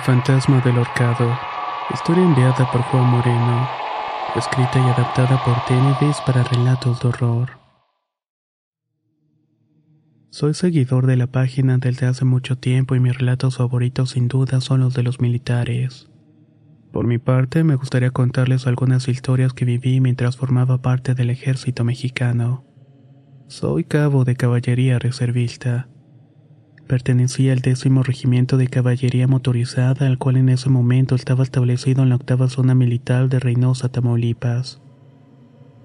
El fantasma del horcado. Historia enviada por Juan Moreno. Escrita y adaptada por Tenebris para relatos de horror. Soy seguidor de la página desde hace mucho tiempo y mis relatos favoritos sin duda son los de los militares. Por mi parte, me gustaría contarles algunas historias que viví mientras formaba parte del ejército mexicano. Soy cabo de caballería reservista. Pertenecía al décimo regimiento de caballería motorizada, al cual en ese momento estaba establecido en la octava zona militar de Reynosa, Tamaulipas.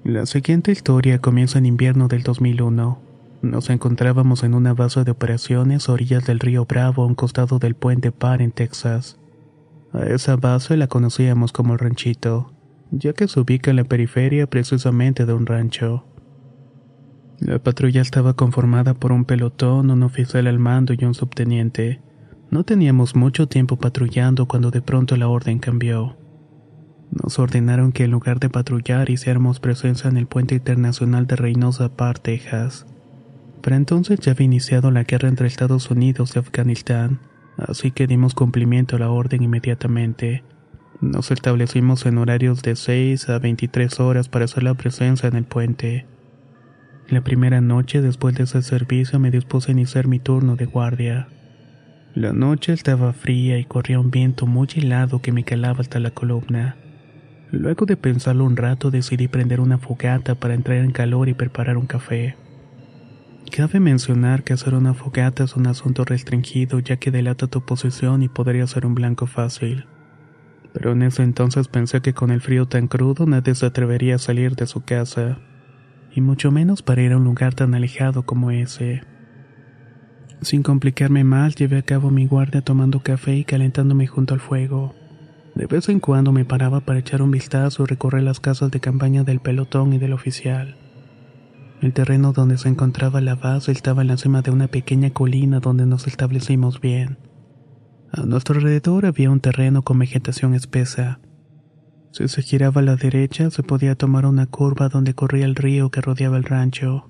La siguiente historia comienza en invierno del 2001. Nos encontrábamos en una base de operaciones a orillas del río Bravo, a un costado del puente Par en Texas. A esa base la conocíamos como el ranchito, ya que se ubica en la periferia precisamente de un rancho. La patrulla estaba conformada por un pelotón, un oficial al mando y un subteniente. No teníamos mucho tiempo patrullando cuando de pronto la orden cambió. Nos ordenaron que en lugar de patrullar hiciéramos presencia en el puente internacional de Reynosa Park, Texas. Para entonces ya había iniciado la guerra entre Estados Unidos y Afganistán, así que dimos cumplimiento a la orden inmediatamente. Nos establecimos en horarios de 6 a 23 horas para hacer la presencia en el puente. La primera noche después de ese servicio me dispuse a iniciar mi turno de guardia. La noche estaba fría y corría un viento muy helado que me calaba hasta la columna. Luego de pensarlo un rato decidí prender una fogata para entrar en calor y preparar un café. Cabe mencionar que hacer una fogata es un asunto restringido ya que delata tu posición y podría ser un blanco fácil. Pero en ese entonces pensé que con el frío tan crudo nadie se atrevería a salir de su casa y mucho menos para ir a un lugar tan alejado como ese. Sin complicarme más, llevé a cabo mi guardia tomando café y calentándome junto al fuego. De vez en cuando me paraba para echar un vistazo y recorrer las casas de campaña del pelotón y del oficial. El terreno donde se encontraba la base estaba en la cima de una pequeña colina donde nos establecimos bien. A nuestro alrededor había un terreno con vegetación espesa. Si se giraba a la derecha, se podía tomar una curva donde corría el río que rodeaba el rancho.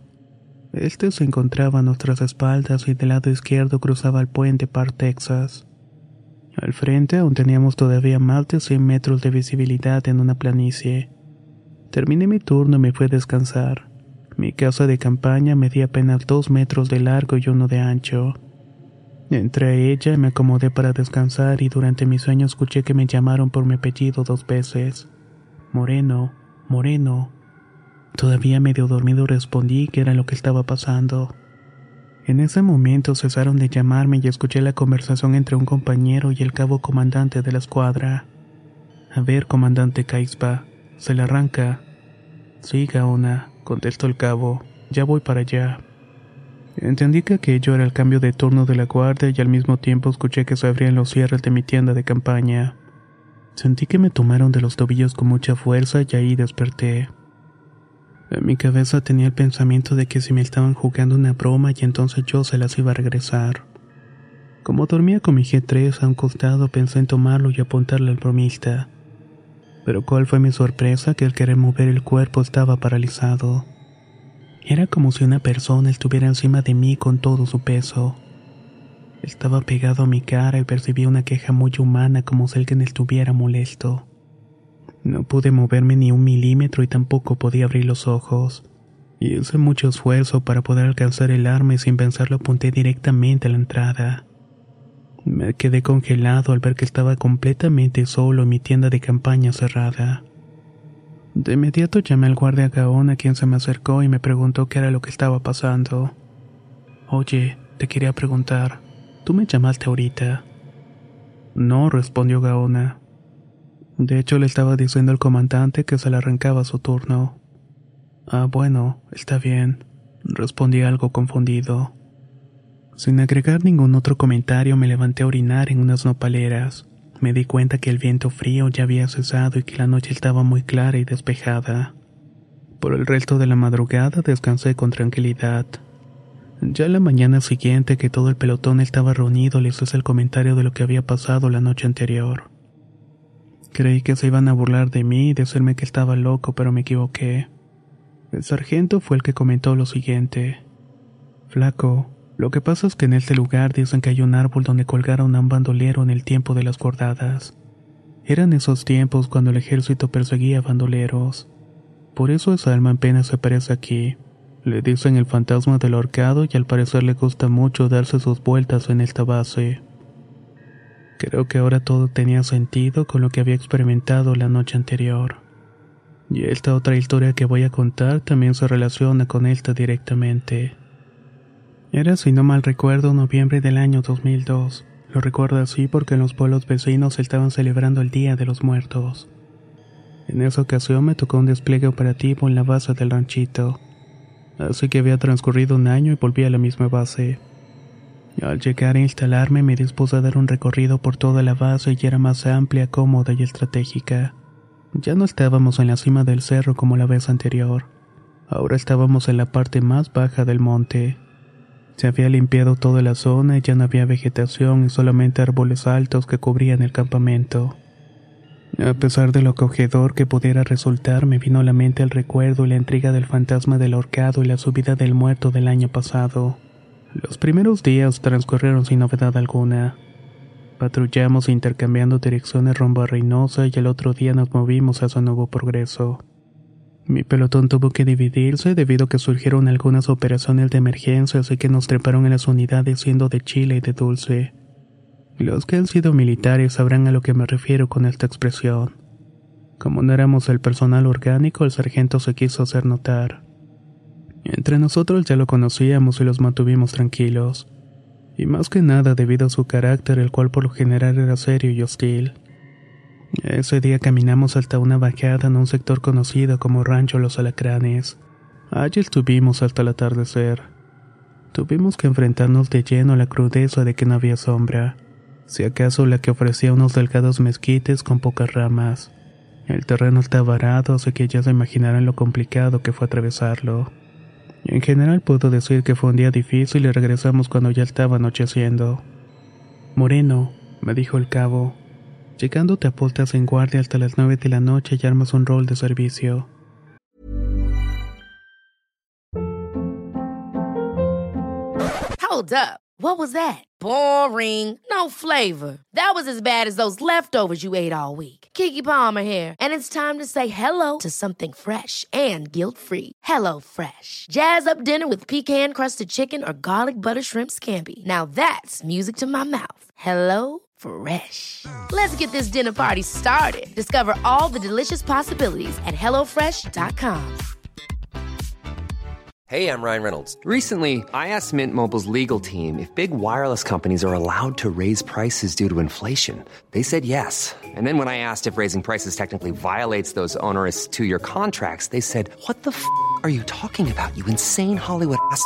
Este se encontraba a nuestras espaldas y del lado izquierdo cruzaba el puente Par Texas. Al frente aún teníamos todavía más de 100 metros de visibilidad en una planicie. Terminé mi turno y me fui a descansar. Mi casa de campaña medía apenas dos metros de largo y uno de ancho. Entré a ella me acomodé para descansar y durante mi sueño escuché que me llamaron por mi apellido dos veces. Moreno, Moreno. Todavía medio dormido respondí que era lo que estaba pasando. En ese momento cesaron de llamarme y escuché la conversación entre un compañero y el cabo comandante de la escuadra. A ver, comandante Caispa, ¿se le arranca? Sí, Gaona, contestó el cabo. Ya voy para allá. Entendí que aquello era el cambio de turno de la guardia y al mismo tiempo escuché que se abrían los cierres de mi tienda de campaña. Sentí que me tomaron de los tobillos con mucha fuerza y ahí desperté. En mi cabeza tenía el pensamiento de que si me estaban jugando una broma y entonces yo se las iba a regresar. Como dormía con mi G3 a un costado pensé en tomarlo y apuntarle al bromista. Pero cuál fue mi sorpresa que al querer mover el cuerpo estaba paralizado. Era como si una persona estuviera encima de mí con todo su peso. Estaba pegado a mi cara y percibí una queja muy humana como si alguien estuviera molesto. No pude moverme ni un milímetro y tampoco podía abrir los ojos. Y hice mucho esfuerzo para poder alcanzar el arma y sin pensarlo apunté directamente a la entrada. Me quedé congelado al ver que estaba completamente solo en mi tienda de campaña cerrada. De inmediato llamé al guardia Gaón a quien se me acercó y me preguntó qué era lo que estaba pasando. Oye, te quería preguntar, ¿tú me llamaste ahorita? No, respondió Gaona. De hecho, le estaba diciendo al comandante que se le arrancaba su turno. Ah, bueno, está bien, respondí algo confundido. Sin agregar ningún otro comentario, me levanté a orinar en unas nopaleras. Me di cuenta que el viento frío ya había cesado y que la noche estaba muy clara y despejada. Por el resto de la madrugada descansé con tranquilidad. Ya la mañana siguiente que todo el pelotón estaba reunido les hice el comentario de lo que había pasado la noche anterior. Creí que se iban a burlar de mí y decirme que estaba loco, pero me equivoqué. El sargento fue el que comentó lo siguiente. Flaco, lo que pasa es que en este lugar dicen que hay un árbol donde colgaron a un bandolero en el tiempo de las gordadas. Eran esos tiempos cuando el ejército perseguía bandoleros. Por eso esa alma en pena se aparece aquí. Le dicen el fantasma del ahorcado y al parecer le gusta mucho darse sus vueltas en esta base. Creo que ahora todo tenía sentido con lo que había experimentado la noche anterior. Y esta otra historia que voy a contar también se relaciona con esta directamente. Era, si no mal recuerdo, noviembre del año 2002. Lo recuerdo así porque en los pueblos vecinos estaban celebrando el Día de los Muertos. En esa ocasión me tocó un despliegue operativo en la base del ranchito así que había transcurrido un año y volví a la misma base. Al llegar a instalarme me dispuse a dar un recorrido por toda la base y era más amplia, cómoda y estratégica. Ya no estábamos en la cima del cerro como la vez anterior. Ahora estábamos en la parte más baja del monte. Se había limpiado toda la zona y ya no había vegetación y solamente árboles altos que cubrían el campamento. A pesar de lo acogedor que pudiera resultar, me vino a la mente el recuerdo y la intriga del fantasma del ahorcado y la subida del muerto del año pasado. Los primeros días transcurrieron sin novedad alguna. Patrullamos intercambiando direcciones rumbo a Reynosa y el otro día nos movimos hacia Nuevo Progreso. Mi pelotón tuvo que dividirse debido a que surgieron algunas operaciones de emergencia, así que nos treparon en las unidades siendo de chile y de dulce. Los que han sido militares sabrán a lo que me refiero con esta expresión. Como no éramos el personal orgánico, el sargento se quiso hacer notar. Entre nosotros ya lo conocíamos y los mantuvimos tranquilos. Y más que nada debido a su carácter, el cual por lo general era serio y hostil. Ese día caminamos hasta una bajada en un sector conocido como Rancho Los Alacranes. Allí estuvimos hasta el atardecer. Tuvimos que enfrentarnos de lleno a la crudeza de que no había sombra si acaso la que ofrecía unos delgados mezquites con pocas ramas. El terreno estaba arado, así que ya se imaginarán lo complicado que fue atravesarlo. En general puedo decir que fue un día difícil y regresamos cuando ya estaba anocheciendo. Moreno, me dijo el cabo, llegando te apostas en guardia hasta las nueve de la noche y armas un rol de servicio. Hold up. What was that? Boring. No flavor. That was as bad as those leftovers you ate all week. Kiki Palmer here, and it's time to say hello to something fresh and guilt-free. Hello Fresh. Jazz up dinner with pecan-crusted chicken or garlic butter shrimp scampi. Now that's music to my mouth. Hello Fresh. Let's get this dinner party started. Discover all the delicious possibilities at hellofresh.com. Hey, I'm Ryan Reynolds. Recently, I asked Mint Mobile's legal team if big wireless companies are allowed to raise prices due to inflation. They said yes. And then when I asked if raising prices technically violates those onerous two year contracts, they said, What the f are you talking about, you insane Hollywood ass?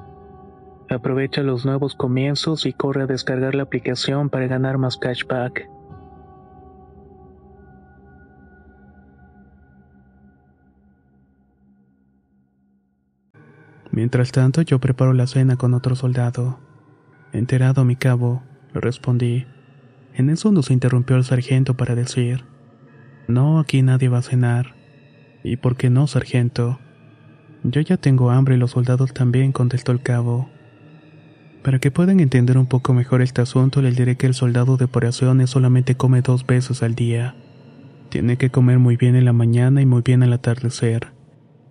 Aprovecha los nuevos comienzos y corre a descargar la aplicación para ganar más cashback. Mientras tanto, yo preparo la cena con otro soldado. Enterado, mi cabo, le respondí. En eso nos interrumpió el sargento para decir: No, aquí nadie va a cenar. ¿Y por qué no, sargento? Yo ya tengo hambre y los soldados también, contestó el cabo. Para que puedan entender un poco mejor este asunto, les diré que el soldado de operaciones solamente come dos veces al día. Tiene que comer muy bien en la mañana y muy bien al atardecer,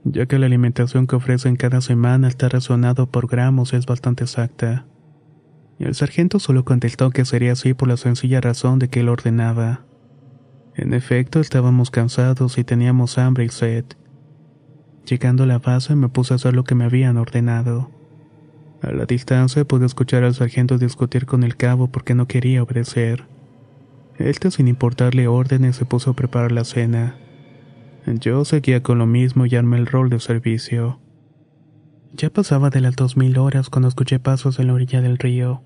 ya que la alimentación que ofrecen cada semana está racionado por gramos es bastante exacta. El sargento solo contestó que sería así por la sencilla razón de que él ordenaba. En efecto, estábamos cansados y teníamos hambre y sed. Llegando a la base me puse a hacer lo que me habían ordenado. A la distancia pude escuchar al sargento discutir con el cabo porque no quería obedecer. Este, sin importarle órdenes, se puso a preparar la cena. Yo seguía con lo mismo y armé el rol de servicio. Ya pasaba de las dos mil horas cuando escuché pasos en la orilla del río.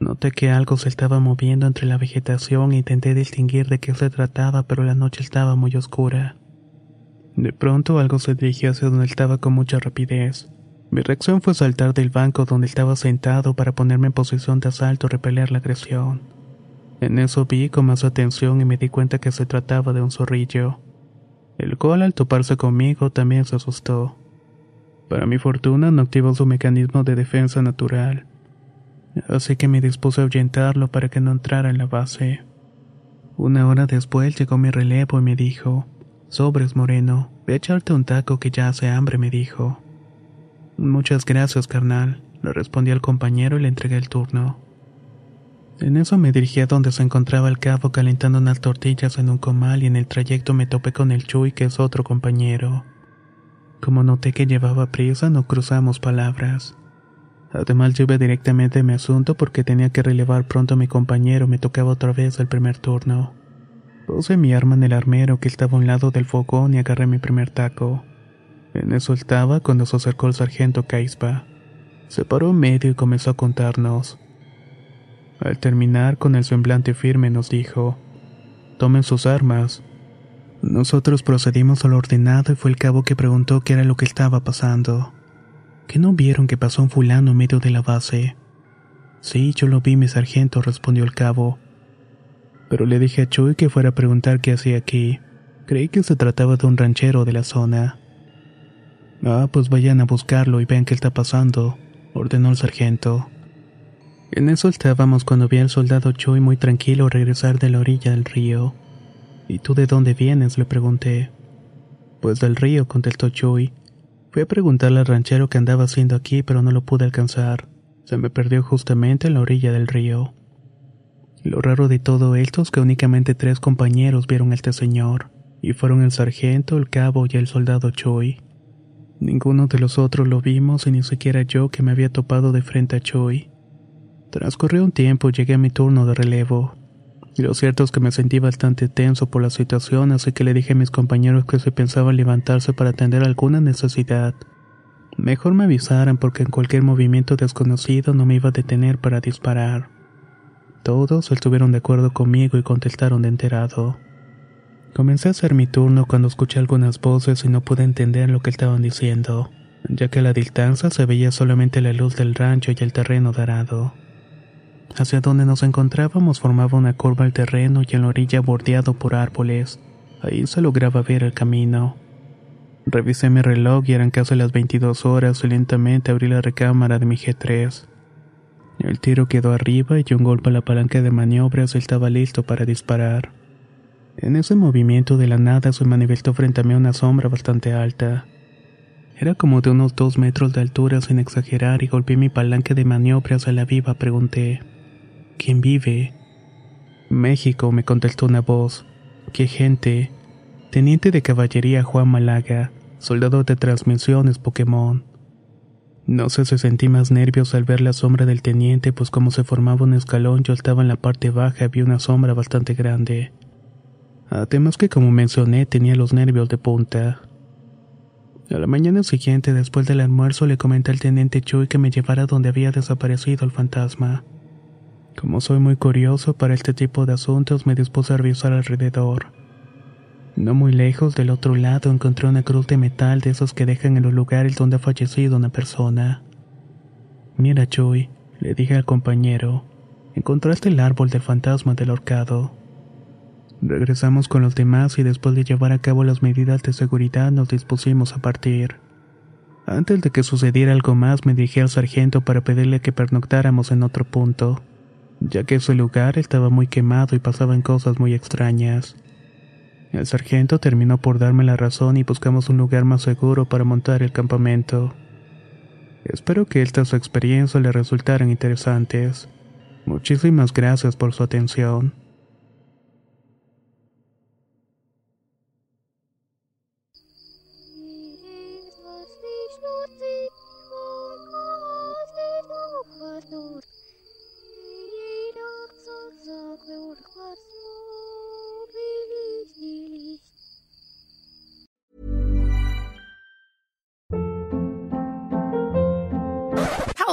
Noté que algo se estaba moviendo entre la vegetación e intenté distinguir de qué se trataba, pero la noche estaba muy oscura. De pronto algo se dirigió hacia donde estaba con mucha rapidez. Mi reacción fue saltar del banco donde estaba sentado para ponerme en posición de asalto y repeler la agresión. En eso vi con más atención y me di cuenta que se trataba de un zorrillo. El cual al toparse conmigo también se asustó. Para mi fortuna no activó su mecanismo de defensa natural, así que me dispuse a ahuyentarlo para que no entrara en la base. Una hora después llegó mi relevo y me dijo, Sobres, Moreno, ve a echarte un taco que ya hace hambre, me dijo. Muchas gracias, carnal, le respondí al compañero y le entregué el turno. En eso me dirigí a donde se encontraba el cabo calentando unas tortillas en un comal y en el trayecto me topé con el Chuy, que es otro compañero. Como noté que llevaba prisa, no cruzamos palabras. Además, yo iba directamente a mi asunto porque tenía que relevar pronto a mi compañero, me tocaba otra vez el primer turno. Puse mi arma en el armero que estaba a un lado del fogón y agarré mi primer taco. En eso estaba cuando se acercó el sargento Caispa. Se paró en medio y comenzó a contarnos. Al terminar, con el semblante firme, nos dijo: Tomen sus armas. Nosotros procedimos a lo ordenado y fue el cabo que preguntó qué era lo que estaba pasando. ¿Que no vieron que pasó un fulano en medio de la base? Sí, yo lo vi, mi sargento, respondió el cabo. Pero le dije a Chuy que fuera a preguntar qué hacía aquí. Creí que se trataba de un ranchero de la zona. Ah, pues vayan a buscarlo y vean qué está pasando, ordenó el sargento. En eso estábamos cuando vi al soldado Chuy muy tranquilo regresar de la orilla del río. ¿Y tú de dónde vienes? le pregunté. Pues del río, contestó Chuy. Fui a preguntarle al ranchero qué andaba haciendo aquí, pero no lo pude alcanzar. Se me perdió justamente en la orilla del río. Lo raro de todo esto es que únicamente tres compañeros vieron a este señor, y fueron el sargento, el cabo y el soldado Choi. Ninguno de los otros lo vimos y ni siquiera yo que me había topado de frente a Choi. Transcurrió un tiempo y llegué a mi turno de relevo. Lo cierto es que me sentí bastante tenso por la situación, así que le dije a mis compañeros que se pensaban levantarse para atender alguna necesidad. Mejor me avisaran porque en cualquier movimiento desconocido no me iba a detener para disparar. Todos estuvieron de acuerdo conmigo y contestaron de enterado. Comencé a hacer mi turno cuando escuché algunas voces y no pude entender lo que estaban diciendo, ya que a la distancia se veía solamente la luz del rancho y el terreno darado. Hacia donde nos encontrábamos formaba una curva al terreno y en la orilla bordeado por árboles. Ahí se lograba ver el camino. Revisé mi reloj y eran casi las 22 horas y lentamente abrí la recámara de mi G3. El tiro quedó arriba y un golpe a la palanca de maniobras estaba listo para disparar. En ese movimiento de la nada se manifestó frente a mí una sombra bastante alta. Era como de unos dos metros de altura sin exagerar y golpeé mi palanca de maniobras a la viva. Pregunté, ¿quién vive? México, me contestó una voz. ¿Qué gente? Teniente de caballería Juan Malaga, soldado de transmisiones Pokémon. No sé si sentí más nervios al ver la sombra del teniente, pues como se formaba un escalón yo estaba en la parte baja y había una sombra bastante grande. Además que como mencioné tenía los nervios de punta. A la mañana siguiente, después del almuerzo, le comenté al teniente Chuy que me llevara donde había desaparecido el fantasma. Como soy muy curioso para este tipo de asuntos, me dispuse a revisar alrededor. No muy lejos del otro lado encontré una cruz de metal de esos que dejan en los lugares donde ha fallecido una persona. Mira, Chuy, le dije al compañero, encontraste el árbol del fantasma del horcado. Regresamos con los demás y después de llevar a cabo las medidas de seguridad nos dispusimos a partir. Antes de que sucediera algo más me dirigí al sargento para pedirle que pernoctáramos en otro punto, ya que ese lugar estaba muy quemado y pasaban cosas muy extrañas. El sargento terminó por darme la razón y buscamos un lugar más seguro para montar el campamento. Espero que estas experiencias le resultaran interesantes. Muchísimas gracias por su atención.